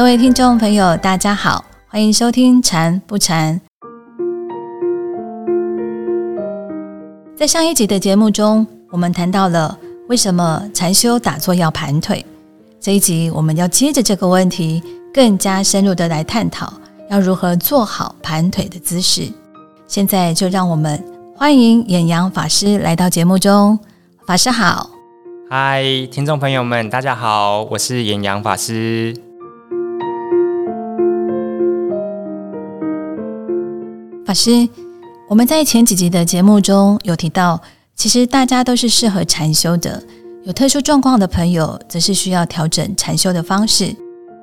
各位听众朋友，大家好，欢迎收听《禅不禅》。在上一集的节目中，我们谈到了为什么禅修打坐要盘腿。这一集我们要接着这个问题，更加深入的来探讨，要如何做好盘腿的姿势。现在就让我们欢迎演阳法师来到节目中。法师好，嗨，听众朋友们，大家好，我是演阳法师。法师，我们在前几集的节目中有提到，其实大家都是适合禅修的，有特殊状况的朋友则是需要调整禅修的方式。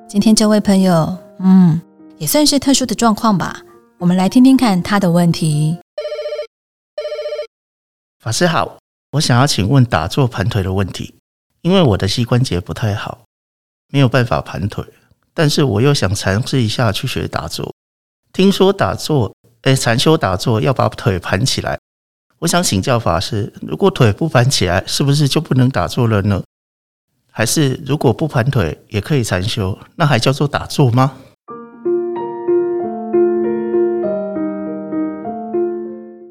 今天这位朋友，嗯，也算是特殊的状况吧。我们来听听看他的问题。法师好，我想要请问打坐盘腿的问题，因为我的膝关节不太好，没有办法盘腿，但是我又想尝试一下去学打坐，听说打坐。在，禅修打坐要把腿盘起来。我想请教法师，如果腿不盘起来，是不是就不能打坐了呢？还是如果不盘腿也可以禅修，那还叫做打坐吗？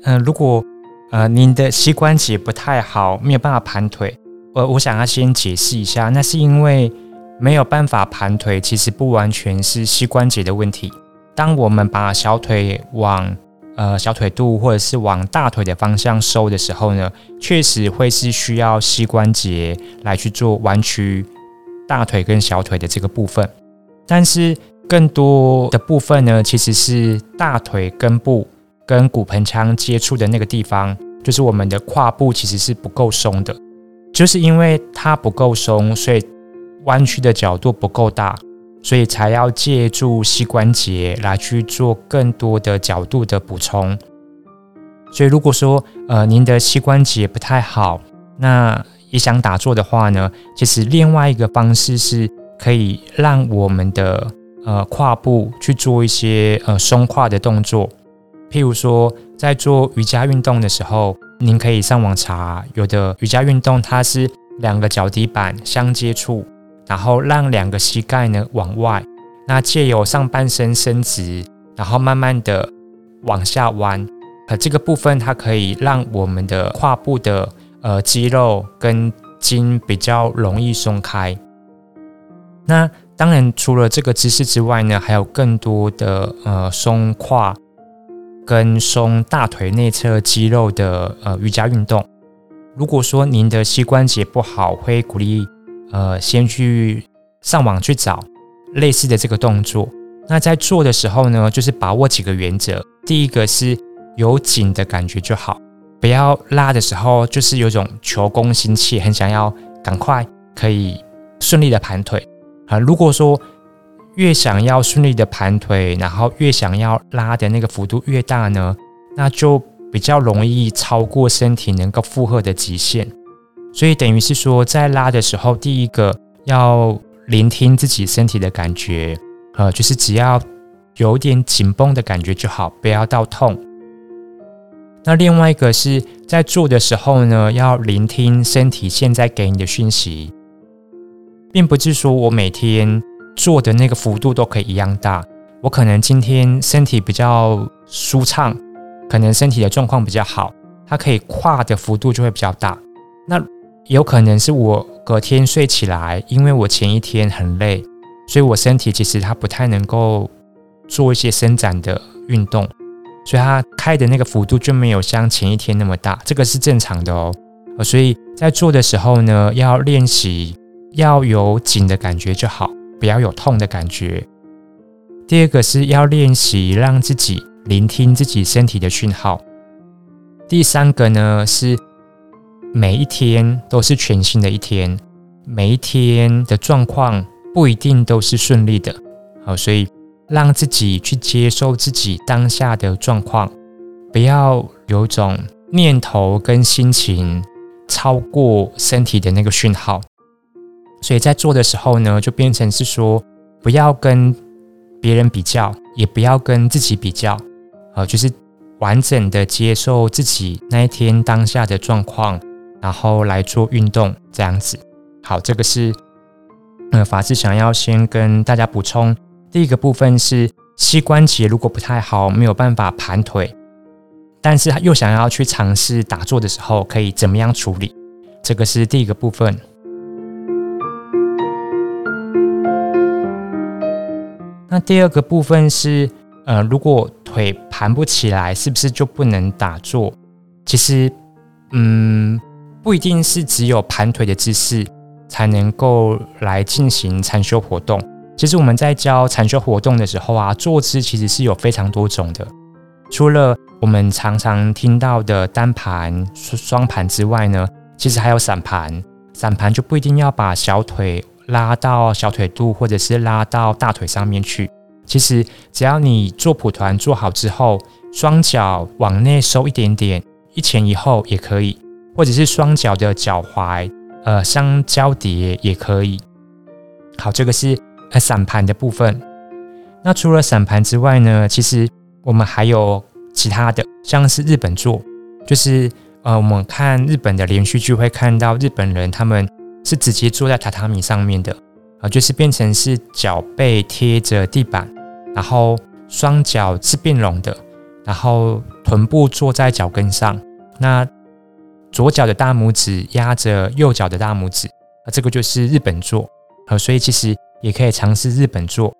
嗯，如果呃您的膝关节不太好，没有办法盘腿，我我想要先解释一下，那是因为没有办法盘腿，其实不完全是膝关节的问题。当我们把小腿往呃小腿肚或者是往大腿的方向收的时候呢，确实会是需要膝关节来去做弯曲大腿跟小腿的这个部分。但是更多的部分呢，其实是大腿根部跟骨盆腔接触的那个地方，就是我们的胯部其实是不够松的，就是因为它不够松，所以弯曲的角度不够大。所以才要借助膝关节来去做更多的角度的补充。所以如果说呃您的膝关节不太好，那也想打坐的话呢，其实另外一个方式是可以让我们的呃胯部去做一些呃松胯的动作。譬如说在做瑜伽运动的时候，您可以上网查，有的瑜伽运动它是两个脚底板相接触。然后让两个膝盖呢往外，那借由上半身伸直，然后慢慢的往下弯，呃，这个部分它可以让我们的胯部的呃肌肉跟筋比较容易松开。那当然除了这个姿势之外呢，还有更多的呃松胯跟松大腿内侧肌肉的呃瑜伽运动。如果说您的膝关节不好，会鼓励。呃，先去上网去找类似的这个动作。那在做的时候呢，就是把握几个原则。第一个是有紧的感觉就好，不要拉的时候就是有种求功心切，很想要赶快可以顺利的盘腿啊。如果说越想要顺利的盘腿，然后越想要拉的那个幅度越大呢，那就比较容易超过身体能够负荷的极限。所以等于是说，在拉的时候，第一个要聆听自己身体的感觉，呃，就是只要有点紧绷的感觉就好，不要到痛。那另外一个是在做的时候呢，要聆听身体现在给你的讯息，并不是说我每天做的那个幅度都可以一样大。我可能今天身体比较舒畅，可能身体的状况比较好，它可以跨的幅度就会比较大。那有可能是我隔天睡起来，因为我前一天很累，所以我身体其实它不太能够做一些伸展的运动，所以它开的那个幅度就没有像前一天那么大，这个是正常的哦。所以在做的时候呢，要练习要有紧的感觉就好，不要有痛的感觉。第二个是要练习让自己聆听自己身体的讯号。第三个呢是。每一天都是全新的一天，每一天的状况不一定都是顺利的，好，所以让自己去接受自己当下的状况，不要有种念头跟心情超过身体的那个讯号。所以在做的时候呢，就变成是说，不要跟别人比较，也不要跟自己比较，啊，就是完整的接受自己那一天当下的状况。然后来做运动，这样子。好，这个是呃，法师想要先跟大家补充，第一个部分是膝关节如果不太好，没有办法盘腿，但是又想要去尝试打坐的时候，可以怎么样处理？这个是第一个部分。那第二个部分是，呃，如果腿盘不起来，是不是就不能打坐？其实，嗯，不一定是只有盘腿的姿势才能够来进行禅修活动。其实我们在教禅修活动的时候啊，坐姿其实是有非常多种的。除了我们常常听到的单盘、双盘之外呢，其实还有散盘。散盘就不一定要把小腿。拉到小腿肚，或者是拉到大腿上面去。其实只要你做蒲团做好之后，双脚往内收一点点，一前一后也可以，或者是双脚的脚踝呃相交叠也可以。好，这个是呃散盘的部分。那除了散盘之外呢，其实我们还有其他的，像是日本坐，就是呃我们看日本的连续剧会看到日本人他们。是直接坐在榻榻米上面的啊，就是变成是脚背贴着地板，然后双脚是并拢的，然后臀部坐在脚跟上，那左脚的大拇指压着右脚的大拇指啊，这个就是日本坐啊，所以其实也可以尝试日本坐。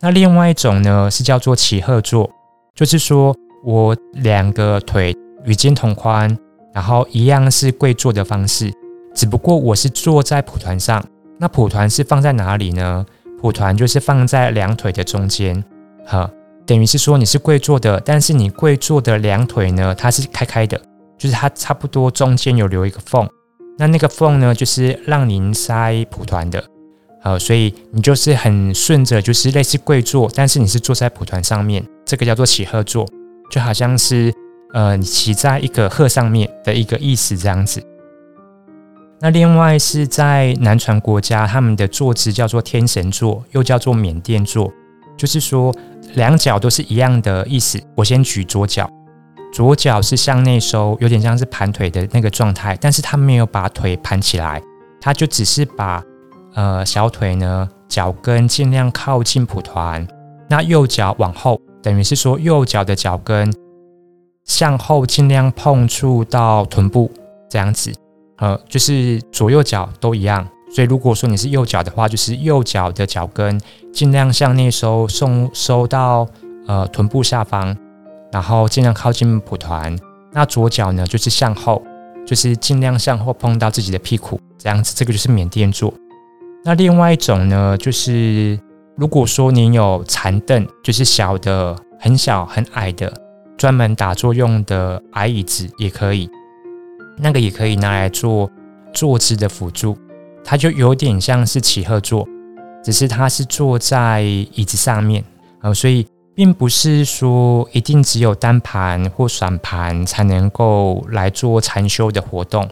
那另外一种呢是叫做骑鹤坐，就是说我两个腿与肩同宽，然后一样是跪坐的方式。只不过我是坐在蒲团上，那蒲团是放在哪里呢？蒲团就是放在两腿的中间，哈，等于是说你是跪坐的，但是你跪坐的两腿呢，它是开开的，就是它差不多中间有留一个缝，那那个缝呢，就是让您塞蒲团的，呃，所以你就是很顺着，就是类似跪坐，但是你是坐在蒲团上面，这个叫做起鹤坐，就好像是呃你骑在一个鹤上面的一个意思这样子。那另外是在南传国家，他们的坐姿叫做天神坐，又叫做缅甸坐，就是说两脚都是一样的意思。我先举左脚，左脚是向内收，有点像是盘腿的那个状态，但是他没有把腿盘起来，他就只是把呃小腿呢脚跟尽量靠近蒲团，那右脚往后，等于是说右脚的脚跟向后尽量碰触到臀部这样子。呃，就是左右脚都一样，所以如果说你是右脚的话，就是右脚的脚跟尽量向内收，送收到呃臀部下方，然后尽量靠近蒲团。那左脚呢，就是向后，就是尽量向后碰到自己的屁股，这样子，这个就是缅甸坐。那另外一种呢，就是如果说你有禅凳，就是小的、很小、很矮的，专门打坐用的矮椅子也可以。那个也可以拿来做坐姿的辅助，它就有点像是起鹤坐，只是它是坐在椅子上面啊，所以并不是说一定只有单盘或散盘才能够来做禅修的活动，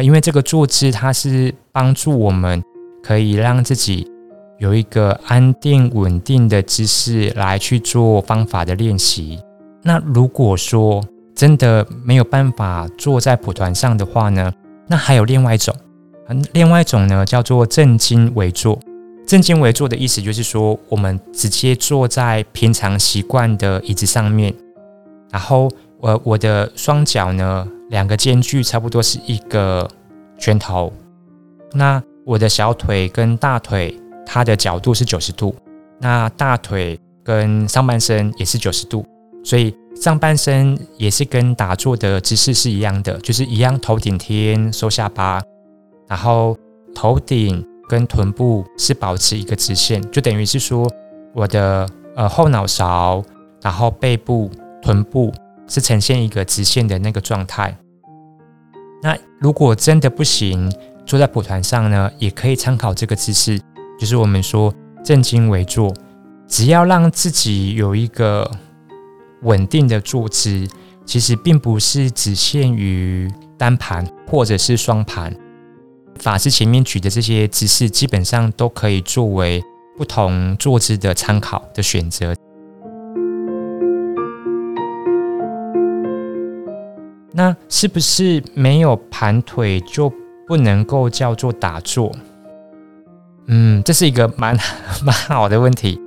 因为这个坐姿它是帮助我们可以让自己有一个安定稳定的姿势来去做方法的练习。那如果说，真的没有办法坐在蒲团上的话呢，那还有另外一种，另外一种呢叫做正襟危坐。正襟危坐的意思就是说，我们直接坐在平常习惯的椅子上面，然后我我的双脚呢两个间距差不多是一个拳头，那我的小腿跟大腿它的角度是九十度，那大腿跟上半身也是九十度，所以。上半身也是跟打坐的姿势是一样的，就是一样头顶天收下巴，然后头顶跟臀部是保持一个直线，就等于是说我的呃后脑勺，然后背部、臀部是呈现一个直线的那个状态。那如果真的不行，坐在蒲团上呢，也可以参考这个姿势，就是我们说正襟危坐，只要让自己有一个。稳定的坐姿，其实并不是只限于单盘或者是双盘。法师前面举的这些姿势，基本上都可以作为不同坐姿的参考的选择。那是不是没有盘腿就不能够叫做打坐？嗯，这是一个蛮 蛮好的问题，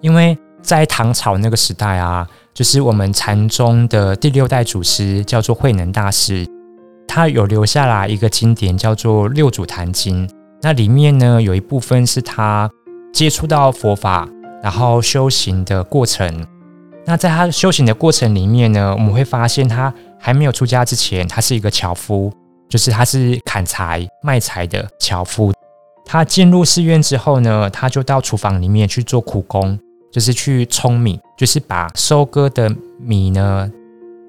因为在唐朝那个时代啊，就是我们禅宗的第六代祖师叫做慧能大师，他有留下来一个经典叫做《六祖坛经》，那里面呢有一部分是他接触到佛法，然后修行的过程。那在他修行的过程里面呢，我们会发现他还没有出家之前，他是一个樵夫，就是他是砍柴卖柴的樵夫。他进入寺院之后呢，他就到厨房里面去做苦工，就是去舂米，就是把收割的米呢，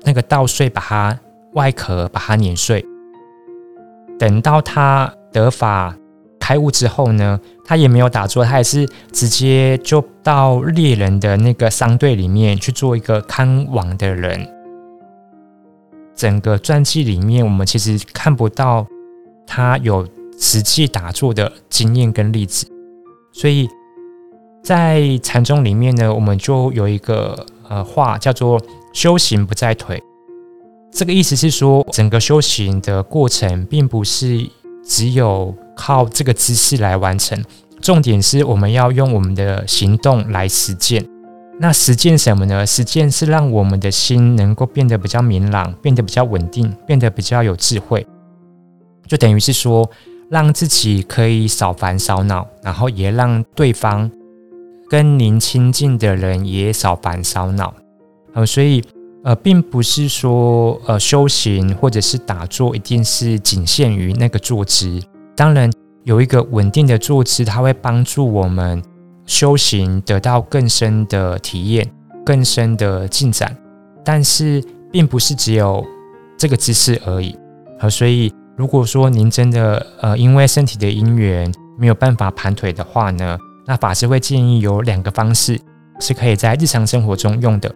那个稻穗把它外壳把它碾碎。等到他得法开悟之后呢，他也没有打坐，他也是直接就到猎人的那个商队里面去做一个看网的人。整个传记里面，我们其实看不到他有。实际打坐的经验跟例子，所以在禅宗里面呢，我们就有一个呃话叫做“修行不在腿”。这个意思是说，整个修行的过程并不是只有靠这个姿势来完成，重点是我们要用我们的行动来实践。那实践什么呢？实践是让我们的心能够变得比较明朗，变得比较稳定，变得比较有智慧，就等于是说。让自己可以少烦少恼，然后也让对方跟您亲近的人也少烦少恼。呃，所以呃，并不是说呃修行或者是打坐一定是仅限于那个坐姿。当然，有一个稳定的坐姿，它会帮助我们修行得到更深的体验、更深的进展。但是，并不是只有这个姿势而已。呃，所以。如果说您真的呃因为身体的因缘没有办法盘腿的话呢，那法师会建议有两个方式是可以在日常生活中用的。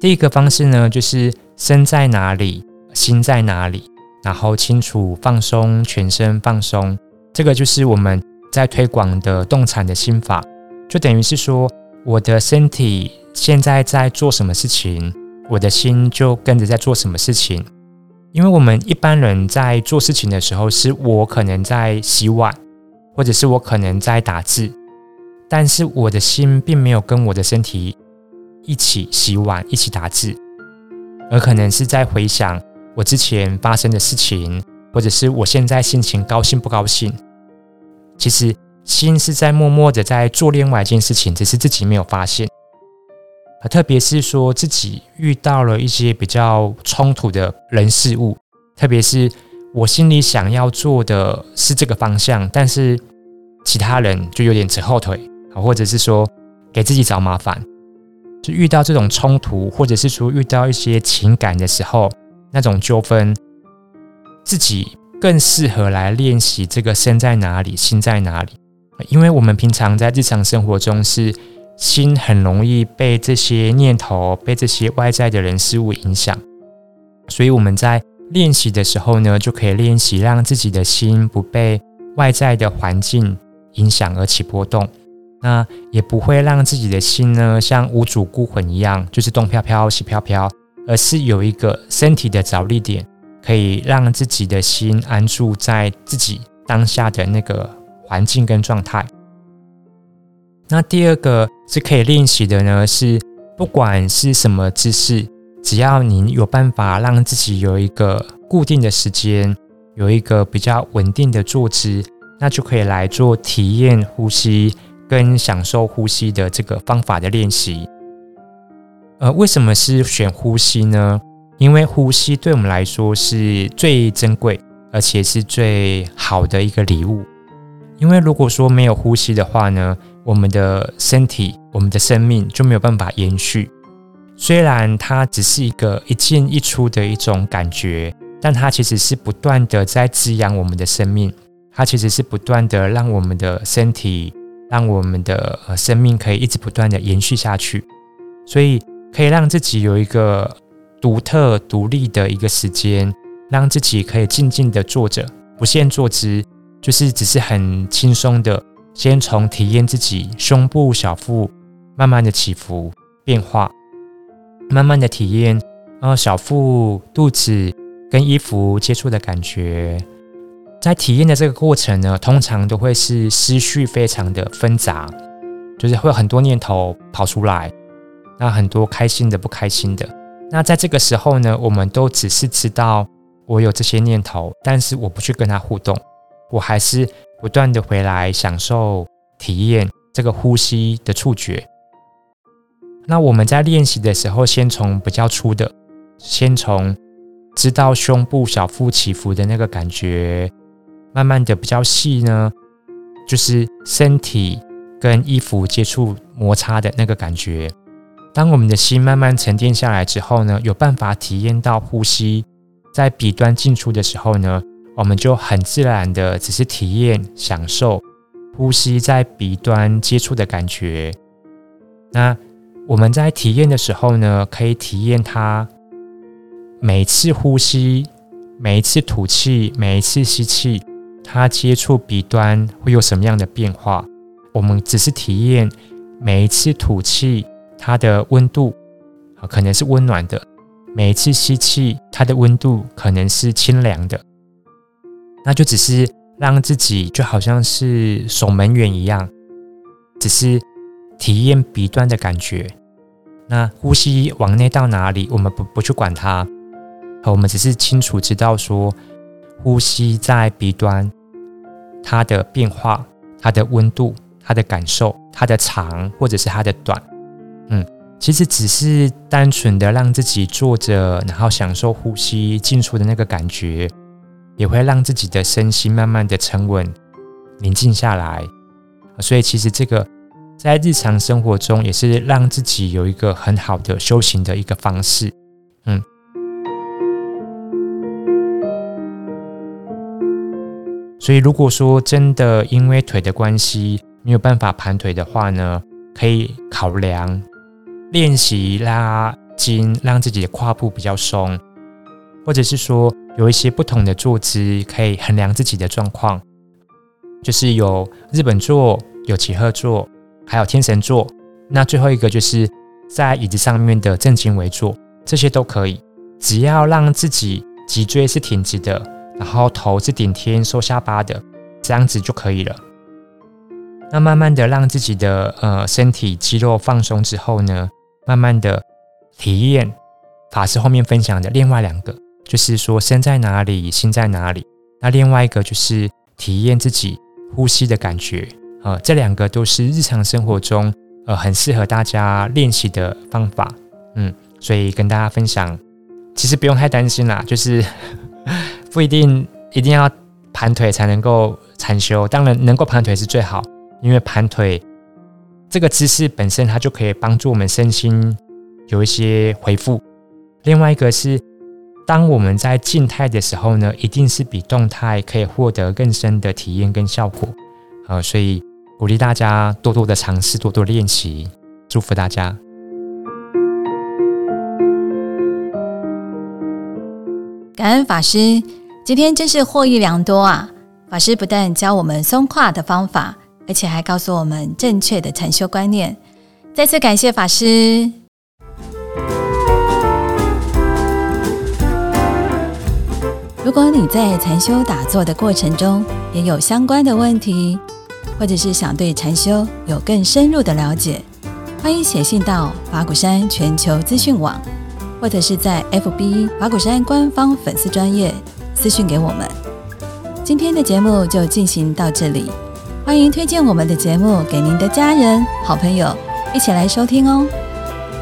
第一个方式呢，就是身在哪里，心在哪里，然后清楚放松全身，放松。这个就是我们在推广的动产的心法，就等于是说我的身体现在在做什么事情。我的心就跟着在做什么事情，因为我们一般人在做事情的时候，是我可能在洗碗，或者是我可能在打字，但是我的心并没有跟我的身体一起洗碗、一起打字，而可能是在回想我之前发生的事情，或者是我现在心情高兴不高兴。其实心是在默默的在做另外一件事情，只是自己没有发现。啊，特别是说自己遇到了一些比较冲突的人事物，特别是我心里想要做的是这个方向，但是其他人就有点扯后腿啊，或者是说给自己找麻烦，就遇到这种冲突，或者是说遇到一些情感的时候，那种纠纷，自己更适合来练习这个身在哪里，心在哪里，因为我们平常在日常生活中是。心很容易被这些念头、被这些外在的人事物影响，所以我们在练习的时候呢，就可以练习让自己的心不被外在的环境影响而起波动，那也不会让自己的心呢像无主孤魂一样，就是东飘飘西飘飘，而是有一个身体的着力点，可以让自己的心安住在自己当下的那个环境跟状态。那第二个是可以练习的呢，是不管是什么姿势，只要你有办法让自己有一个固定的时间，有一个比较稳定的坐姿，那就可以来做体验呼吸跟享受呼吸的这个方法的练习。呃，为什么是选呼吸呢？因为呼吸对我们来说是最珍贵，而且是最好的一个礼物。因为如果说没有呼吸的话呢？我们的身体，我们的生命就没有办法延续。虽然它只是一个一进一出的一种感觉，但它其实是不断的在滋养我们的生命。它其实是不断的让我们的身体，让我们的生命可以一直不断的延续下去。所以可以让自己有一个独特独立的一个时间，让自己可以静静的坐着，不限坐姿，就是只是很轻松的。先从体验自己胸部、小腹慢慢的起伏变化，慢慢的体验，呃，小腹、肚子跟衣服接触的感觉。在体验的这个过程呢，通常都会是思绪非常的纷杂，就是会有很多念头跑出来，那很多开心的、不开心的。那在这个时候呢，我们都只是知道我有这些念头，但是我不去跟他互动，我还是不断的回来享受体验这个呼吸的触觉。那我们在练习的时候，先从比较粗的，先从知道胸部小腹起伏的那个感觉。慢慢的比较细呢，就是身体跟衣服接触摩擦的那个感觉。当我们的心慢慢沉淀下来之后呢，有办法体验到呼吸在鼻端进出的时候呢，我们就很自然的只是体验享受呼吸在鼻端接触的感觉。那我们在体验的时候呢，可以体验它每一次呼吸、每一次吐气、每一次吸气。它接触鼻端会有什么样的变化？我们只是体验每一次吐气，它的温度啊可能是温暖的；每一次吸气，它的温度可能是清凉的。那就只是让自己就好像是守门员一样，只是体验鼻端的感觉。那呼吸往内到哪里，我们不不去管它，我们只是清楚知道说，呼吸在鼻端。它的变化，它的温度，它的感受，它的长或者是它的短，嗯，其实只是单纯的让自己坐着，然后享受呼吸进出的那个感觉，也会让自己的身心慢慢的沉稳、宁静下来。所以，其实这个在日常生活中也是让自己有一个很好的修行的一个方式，嗯。所以，如果说真的因为腿的关系没有办法盘腿的话呢，可以考量练习拉筋，让自己的胯部比较松，或者是说有一些不同的坐姿可以衡量自己的状况，就是有日本坐、有起鹤坐，还有天神坐。那最后一个就是在椅子上面的正襟危坐，这些都可以，只要让自己脊椎是挺直的。然后头是顶天收下巴的，这样子就可以了。那慢慢的让自己的呃身体肌肉放松之后呢，慢慢的体验法师后面分享的另外两个，就是说身在哪里，心在哪里。那另外一个就是体验自己呼吸的感觉。呃，这两个都是日常生活中呃很适合大家练习的方法。嗯，所以跟大家分享，其实不用太担心啦，就是。不一定一定要盘腿才能够禅修，当然能够盘腿是最好，因为盘腿这个姿势本身它就可以帮助我们身心有一些恢复。另外一个是，当我们在静态的时候呢，一定是比动态可以获得更深的体验跟效果。呃，所以鼓励大家多多的尝试，多多练习，祝福大家。感恩法师。今天真是获益良多啊！法师不但教我们松胯的方法，而且还告诉我们正确的禅修观念。再次感谢法师。如果你在禅修打坐的过程中也有相关的问题，或者是想对禅修有更深入的了解，欢迎写信到法鼓山全球资讯网，或者是在 FB 法鼓山官方粉丝专业。私讯给我们。今天的节目就进行到这里，欢迎推荐我们的节目给您的家人、好朋友一起来收听哦。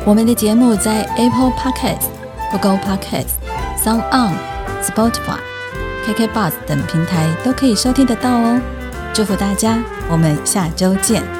我们的节目在 Apple Podcast、Google Podcast、Sound On、Spotify、KK Bus 等平台都可以收听得到哦。祝福大家，我们下周见。